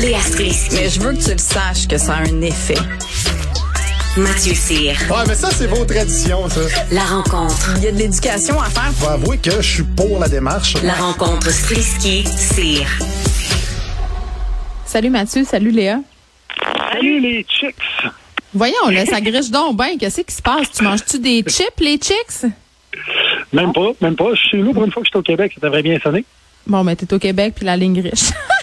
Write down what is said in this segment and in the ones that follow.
Léa Strisky. Mais je veux que tu le saches que ça a un effet. Mathieu Cyr. Ouais, mais ça, c'est vos traditions, ça. La rencontre. Il y a de l'éducation à faire. Faut avouer que je suis pour la démarche. La rencontre Strisky-Cyr. Salut Mathieu, salut Léa. Salut les chicks! Voyons, là, ça griche donc bien. Qu'est-ce qui se passe? Tu manges-tu des chips, les chicks? Même pas, même pas. Je suis chez nous pour une fois que j'étais au Québec, ça devrait bien sonner. Bon, mais t'es au Québec puis la ligne griche.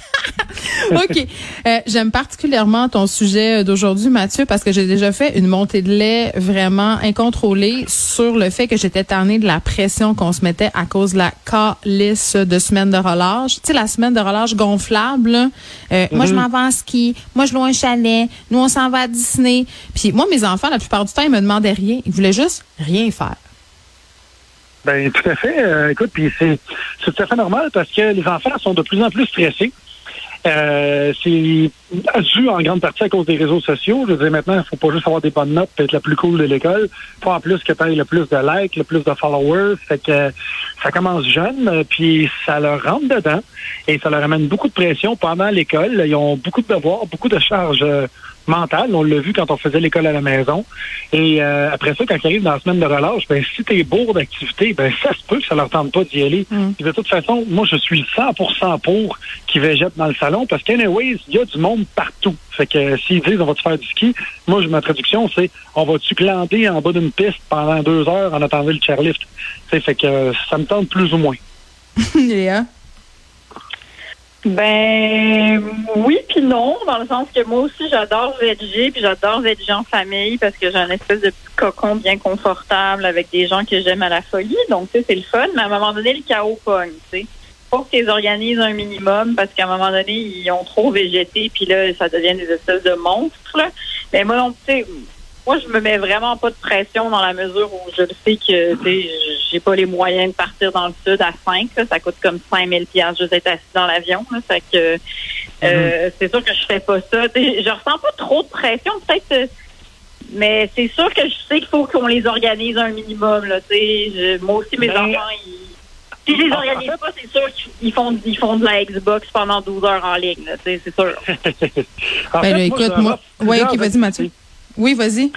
OK. Euh, J'aime particulièrement ton sujet d'aujourd'hui, Mathieu, parce que j'ai déjà fait une montée de lait vraiment incontrôlée sur le fait que j'étais tannée de la pression qu'on se mettait à cause de la calice de semaine de relâche. Tu sais, la semaine de relâche gonflable. là. Euh, Moi, je m'en vais en ski. Moi, je loue un chalet. Nous, on s'en va à Disney. Puis moi, mes enfants, la plupart du temps, ils me demandaient rien. Ils voulaient juste rien faire. Ben tout à fait. Euh, écoute, puis c'est c'est tout à fait normal parce que les enfants sont de plus en plus stressés. Euh, c'est dû en grande partie à cause des réseaux sociaux. Je veux dire, maintenant, il faut pas juste avoir des bonnes notes être la plus cool de l'école. faut en plus que tu le plus de likes, le plus de followers. Fait que euh, ça commence jeune, euh, puis ça leur rentre dedans et ça leur amène beaucoup de pression pendant l'école. Ils ont beaucoup de devoirs, beaucoup de charges mentales. On l'a vu quand on faisait l'école à la maison. Et euh, après ça, quand ils arrivent dans la semaine de relâche, ben si t'es bourre d'activité, ben ça se peut que ça leur tente pas d'y aller. Puis de toute façon, moi je suis 100% pour qu'ils végètent dans le salon parce qu'anyways, il y a du monde partout. Fait que euh, s'ils disent on va te faire du ski, moi ma traduction c'est on va-tu glander en bas d'une piste pendant deux heures en attendant le chairlift? Tu sais, fait que euh, ça me tente plus ou moins. Léa? Ben oui puis non, dans le sens que moi aussi j'adore VG puis j'adore VG en famille parce que j'ai un espèce de petit cocon bien confortable avec des gens que j'aime à la folie. Donc tu sais, c'est le fun, mais à un moment donné, le chaos pogne, tu sais. Faut qu'ils organisent un minimum parce qu'à un moment donné, ils ont trop végété puis là, ça devient des espèces de monstres. Mais moi, tu sais, moi, je me mets vraiment pas de pression dans la mesure où je le sais que tu sais, j'ai pas les moyens de partir dans le sud à 5. Là. Ça coûte comme 5000 pièces juste être assis dans l'avion. Là. Fait que euh, c'est sûr que je fais pas ça. Tu sais, je ressens pas trop de pression, peut-être. euh, mais c'est sûr que je sais qu'il faut qu'on les organise un minimum. Là, tu sais. Je- moi aussi, mes Ben, enfants, ils, si je les organise pas, c'est sûr qu'ils font, ils font de la Xbox pendant 12 heures en ligne. là, tu sais, C'est sûr. En Ben fait, là, moi, écoute, moi. offre Oui, OK, vas-y, Mathieu. Oui, vas-y.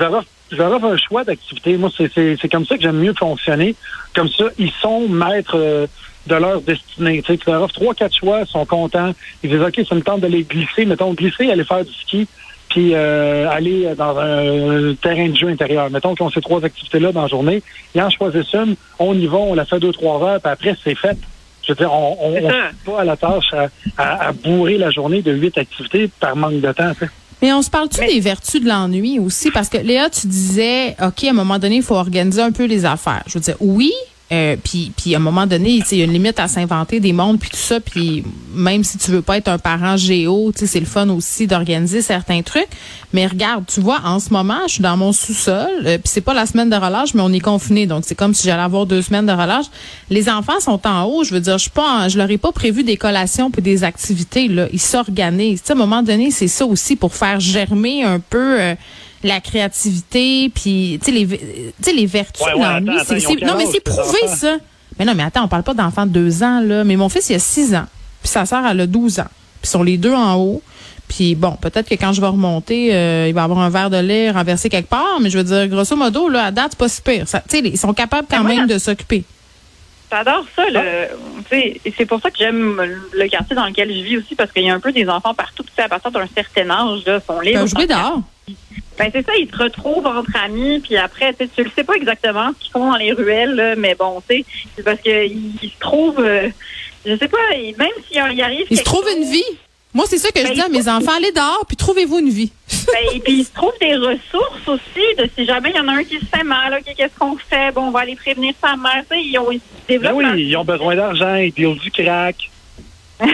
Je leur offre- un choix d'activité. Moi, c'est- c'est c'est comme ça que j'aime mieux fonctionner. Comme ça, ils sont maîtres euh, de leur destinée. Tu sais, tu leur offres trois, quatre choix, ils sont contents. Ils disent, OK, ça me tente d'aller glisser. Mettons, glisser, aller faire du ski, puis euh, aller dans un terrain de jeu intérieur. Mettons qu'ils ont ces trois activités-là dans la journée. Ils en choisissent une, on y va, on la fait deux, trois heures, puis après, c'est fait. Je veux dire, on on, C'est on ça. se met pas à la tâche à, à- à bourrer la journée de huit activités par manque de temps. tu sais. Mais on se parle-tu des vertus de l'ennui aussi? Parce que Léa, tu disais, OK, à un moment donné, il faut organiser un peu les affaires. Je veux dire, oui, euh, puis, à un moment donné, il y a une limite à s'inventer des mondes, puis tout ça, puis même si tu veux pas être un parent géo, c'est le fun aussi d'organiser certains trucs. Mais regarde, tu vois, en ce moment, je suis dans mon sous-sol, euh, puis c'est pas la semaine de relâche, mais on est confiné, donc c'est comme si j'allais avoir deux semaines de relâche. Les enfants sont en haut, je veux dire, je suis pas, je leur ai pas prévu des collations puis des activités là, ils s'organisent. À un moment donné, c'est ça aussi pour faire germer un peu. euh, la créativité, puis tu sais les, les vertus Ouais, de ouais, l'ennui, ils non mais c'est prouvé ça. Mais non mais attends, on parle pas d'enfants de deux ans là, mais mon fils il a six ans, puis sa sœur elle a 12 ans, puis ils sont les deux en haut. Puis bon, peut-être que quand je vais remonter, euh, il va avoir un verre de lait renversé quelque part, mais je veux dire, grosso modo, là, à date, c'est pas si pire. Ça- Tu sais, ils sont capables quand moi, même de s'occuper. J'adore ça. Et c'est pour ça que j'aime le quartier dans lequel je vis aussi, parce qu'il y a un peu des enfants partout. À partir d'un certain âge, là, sont Ils libres. peuvent jouer dehors. Ben c'est ça, ils se retrouvent entre amis, puis après, tu sais, tu le sais pas exactement ce qu'ils font dans les ruelles, là, mais bon, tu sais, c'est parce qu'ils ils se trouvent, euh, je sais pas, même s'il y arrive. Ils se trouvent une vie. Moi, c'est ça que je Ben, dis à mes enfants, allez dehors, puis trouvez-vous une vie. ben, et puis ils se trouvent des ressources aussi, de si jamais il y en a un qui se fait mal, ok, qu'est-ce qu'on fait? Bon, on va aller prévenir sa mère, tu sais, ils ont ils se Ben développent. oui, ils ont besoin d'argent, ils dealent du crack.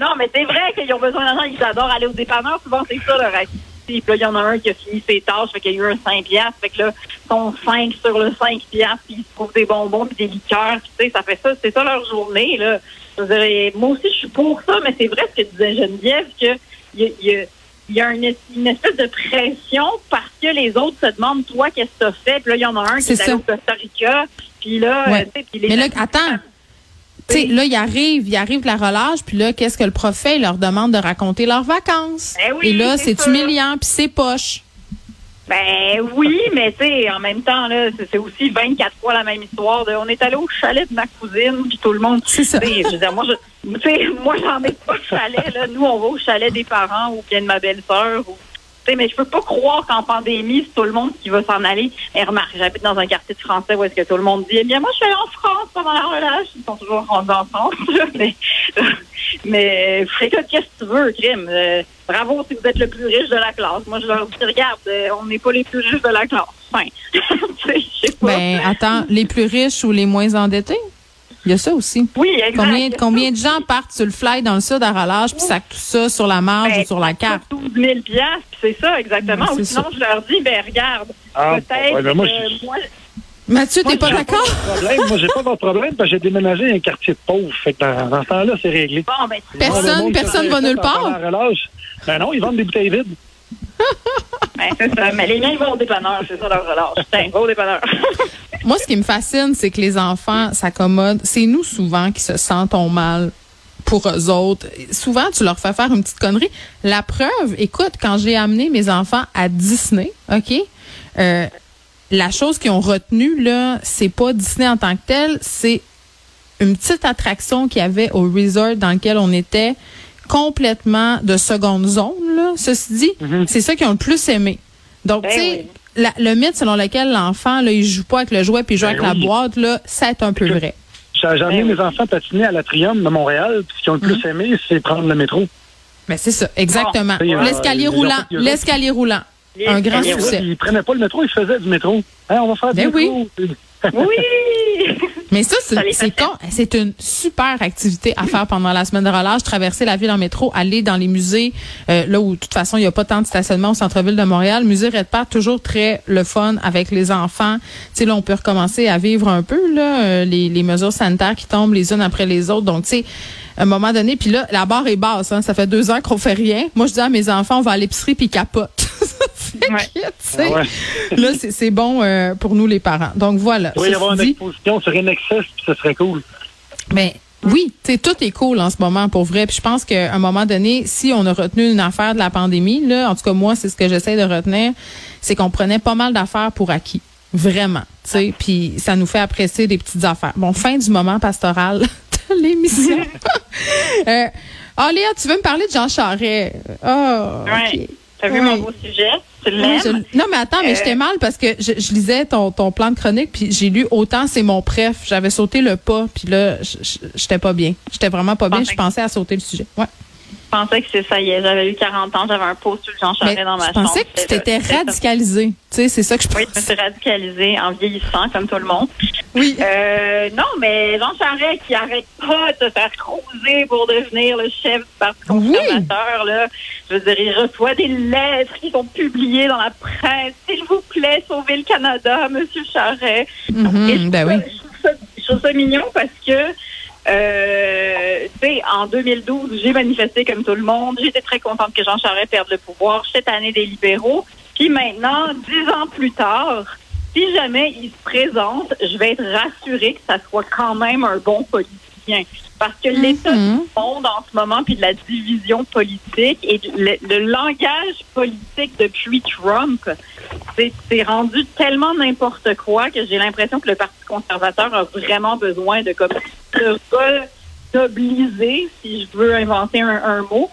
Non, mais c'est vrai qu'ils ont besoin d'argent, ils adorent aller au dépanneur, souvent c'est ça leur activité. Puis là, il y en a un qui a fini ses tâches, fait qu'il y a eu un 5 piastres, fait que là, sont 5 sur le 5 piastres, puis ils se trouvent des bonbons puis des liqueurs, puis tu sais, ça fait ça, c'est ça leur journée, là. Je moi aussi, je suis pour ça, mais c'est vrai ce que disait Geneviève, que y a, y a- il y a une, une espèce de pression parce que les autres se demandent, toi, qu'est-ce que tu as fait? Puis là, il y en a un qui est allé au Costa Rica, puis là, Ouais. tu sais, puis les Mais là, attends. Tu sais, là, ils arrivent, ils arrivent de la relâche, puis là, qu'est-ce que le prof fait? Il leur demande de raconter leurs vacances. Eh oui, Et là, c'est humiliant, puis c'est poche. Ben oui, mais tu sais, en même temps, là, c'est aussi 24 fois la même histoire. De, on est allé au chalet de ma cousine, puis tout le monde. C'est ça. Je veux dire, moi, je, tu sais, moi, j'en ai pas de chalet. Là. Nous, on va au chalet des parents ou bien de ma belle-sœur. Ou, mais je peux pas croire qu'en pandémie, c'est tout le monde qui va s'en aller. Mais remarque, j'habite dans un quartier de Français où est-ce que tout le monde dit, eh bien, moi, je suis allée en France pendant la relâche. Ils sont toujours rendus en France. mais, mais, qu'est-ce que tu veux, crime? Euh, bravo si vous êtes le plus riche de la classe. Moi, je leur dis, regarde, euh, on n'est pas les plus riches de la classe. Enfin, je sais pas. Ben, attends, les plus riches ou les moins endettés? Il y a ça aussi. oui, exact. Combien, combien de gens partent sur le fly dans le sud à relâche, puis sacent tout ça sur la marge Ben, ou sur la carte? 12 000 piastres, puis c'est ça, exactement. Ben, Ou sinon, je leur dis, ben regarde, Ah, peut-être ouais, ben moi, Mathieu, t'es pas d'accord? Moi, j'ai pas votre problème parce que j'ai déménagé dans un quartier de pauvres. Fait que dans, dans ce temps-là, c'est réglé. bon, ben, Personne- personne va nulle part. Ben non, ils vendent des bouteilles vides. ben, c'est ça. Mais les miens, ils vont au dépanneur, c'est ça leur relâche. Tiens, va au dépanneur. Moi, ce qui me fascine, c'est que les enfants s'accommodent. C'est nous souvent qui se sentons mal pour eux autres. Souvent, tu leur fais faire une petite connerie. La preuve, écoute, quand j'ai amené mes enfants à Disney, OK? Euh, la chose qu'ils ont retenue, là, c'est pas Disney en tant que tel, c'est une petite attraction qu'il y avait au resort dans lequel on était complètement de seconde zone, là. Ceci dit, c'est ça qu'ils ont le plus aimé. Donc, Ben tu sais, oui. le mythe selon lequel l'enfant, là, il joue pas avec le jouet puis il joue Ben avec la oui. boîte, là, c'est un peu vrai. J'ai amené Ben oui. mes enfants patiner à la Triumph de Montréal. Puis ce qu'ils ont le plus Mhm. aimé, c'est prendre le métro. Mais c'est ça, exactement. Bon, euh, L'escalier les roulant, l'escalier roulant. Un grand succès. Ils prenaient pas le métro, ils faisaient du métro. Hein, on va faire du Ben métro. Oui! Mais ça, c'est con. C'est une super activité à faire pendant la semaine de relâche. Traverser la ville en métro, aller dans les musées, euh, là où de toute façon il n'y a pas tant de stationnement au centre-ville de Montréal. Musée Red Park, toujours très le fun avec les enfants. Tu sais, là, on peut recommencer à vivre un peu là euh, les, les mesures sanitaires qui tombent les unes après les autres. Donc, tu sais, à un moment donné, puis là, la barre est basse. Hein, ça fait deux heures qu'on fait rien. Moi, je dis à mes enfants, on va à l'épicerie puis ils capotent. Fait Ouais. que, tu sais, Ah ouais. Là, c'est bon euh, pour nous les parents. Donc voilà. Il pourrait y avoir une dit- exposition sur Inexcess, puis ce serait cool. mais oui, tu sais, tout est cool en ce moment pour vrai. Puis je pense qu'à un moment donné, si on a retenu une affaire de la pandémie, là, en tout cas moi, c'est ce que j'essaie de retenir, c'est qu'on prenait pas mal d'affaires pour acquis. Vraiment. Tu sais, puis ça nous fait apprécier des petites affaires. Bon, fin du moment pastoral de l'émission. euh, ah, Léa, tu veux me parler de Jean Charest? Ah, ok. T'as vu mon beau sujet? Tu Oui, l'aimes? je- non, mais attends, mais Euh, j'étais mal parce que je, je lisais ton, ton plan de chronique, puis j'ai lu autant c'est mon préf. J'avais sauté le pas, puis là, je- je- j'étais pas bien. J'étais vraiment pas bien. Je pensais à sauter le sujet. Ouais. Je pensais que c'est ça y est. J'avais eu 40 ans, j'avais un post sur Jean Mais Charest dans ma je chambre. pensais que tu t'étais c'était ça. radicalisé. Tu sais, c'est ça que je Oui, je me pensais. suis radicalisée en vieillissant, comme tout le monde. Oui. Euh, non, mais Jean Charest qui arrête pas de se faire croiser pour devenir le chef du Parti Oui. conservateur, là. Je veux dire, il reçoit des lettres qui sont publiées dans la presse. S'il vous plaît, sauvez le Canada, Monsieur Charest. Mhm, Et je, ben trouve oui. ça, je, trouve ça, je trouve ça mignon parce que, euh, tu sais, en 2012, j'ai manifesté comme tout le monde. J'étais très contente que Jean Charest perde le pouvoir. Cette année des libéraux. Puis maintenant, dix ans plus tard, si jamais il se présente, je vais être rassurée que ça soit quand même un bon politicien. Parce que l'état Mhm. du monde en ce moment, puis de la division politique et le, le langage politique depuis Trump, c'est c'est rendu tellement n'importe quoi que j'ai l'impression que le Parti conservateur a vraiment besoin de comme se redobliser, si je veux inventer un, un mot.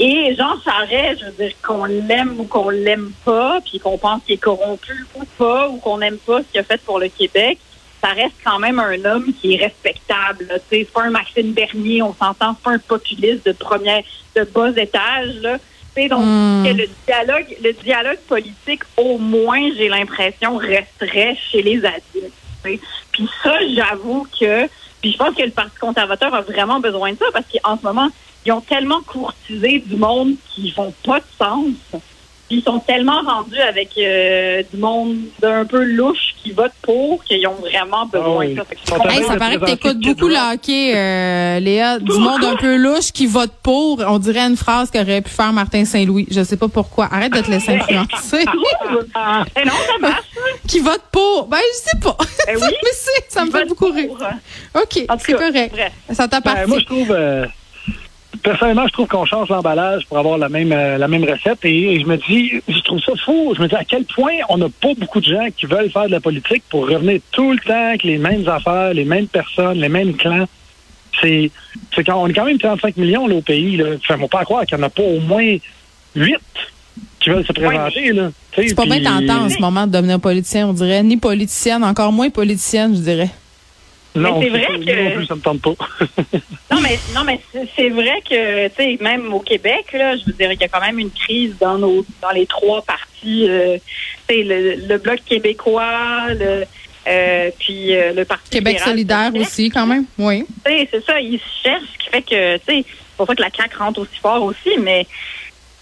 Et Jean Charest, je veux dire, qu'on l'aime ou qu'on l'aime pas, puis qu'on pense qu'il est corrompu ou pas, ou qu'on n'aime pas ce qu'il a fait pour le Québec, ça reste quand même un homme qui est respectable. C'est pas un Maxime Bernier, on s'entend, c'est pas un populiste de première, de bas étage. Là. Donc, Hmm. que le dialogue, le dialogue politique, au moins, j'ai l'impression, resterait chez les adultes. tu sais. Puis ça, j'avoue que, puis je pense que le Parti conservateur a vraiment besoin de ça parce qu'en ce moment, ils ont tellement courtisé du monde qui font pas de sens. Puis ils sont tellement rendus avec euh, du monde d'un peu louche qui vote pour qu'ils ont vraiment besoin Ah oui. de ça. Hey, ça paraît que t'écoutes Kid beaucoup le hockey, euh, Léa. Du monde un peu louche qui vote pour. On dirait une phrase qu'aurait pu faire Martin Saint-Louis. Je sais pas pourquoi. Arrête de te laisser influencer. Eh non, ça marche. qui vote pour. Ben, je sais pas. Ben oui. Mais c'est- ça me fait beaucoup rire. OK, c'est correct. bref. Ça Ben, t'appartient. moi, je trouve, euh, personnellement, je trouve qu'on change l'emballage pour avoir la même, euh, la même recette. Et, et je me dis, je trouve ça fou. Je me dis à quel point on n'a pas beaucoup de gens qui veulent faire de la politique pour revenir tout le temps avec les mêmes affaires, les mêmes personnes, les mêmes clans. C'est, c'est quand on est quand même 35 millions là, au pays. Là. Enfin, faut pas croire qu'il n'y en a pas au moins 8 qui veulent se présenter. là. C'est pas bien tentant en ce moment de devenir politicien, on dirait. Ni politicienne, encore moins politicienne, je dirais. Non, Mais c'est vrai que- non plus, ça me tente pas. Non, mais non, mais c'est- vrai que, tu sais, même au Québec, là, je veux dire, il y a quand même une crise dans nos, dans les trois partis, euh, tu sais, le, le bloc québécois, le, euh, puis euh, le parti Québec libéral solidaire cherche. aussi, quand même. Oui. Tu sais, c'est ça, ils se cherchent, ce qui fait que, tu sais, c'est pour ça que la CAQ rentre aussi fort aussi, mais,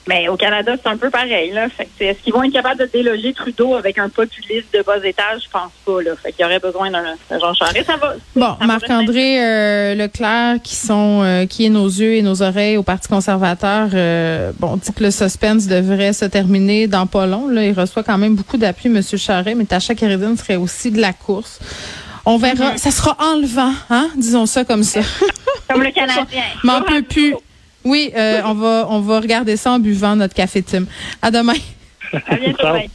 mais au Canada, c'est un peu pareil, là. Fait que, est-ce qu'ils vont être capables de déloger Trudeau avec un populiste de bas étage? Je pense pas, là. Fait qu'il y aurait besoin d'un Jean Charest. Ça va. Bon, Marc-André euh, Leclerc, qui sont euh, qui est nos yeux et nos oreilles au Parti conservateur, euh, bon, dit que le suspense devrait se terminer dans pas long. Là, il reçoit quand même beaucoup d'appui, M. Charret, mais Tacha Kéridine serait aussi de la course. On verra. Mm-hmm. Ça sera enlevant, hein? Disons ça comme ça. Comme le Canadien. M'en peut plus. Oui, euh, on va on va regarder ça en buvant notre café Tim. À demain. À bientôt.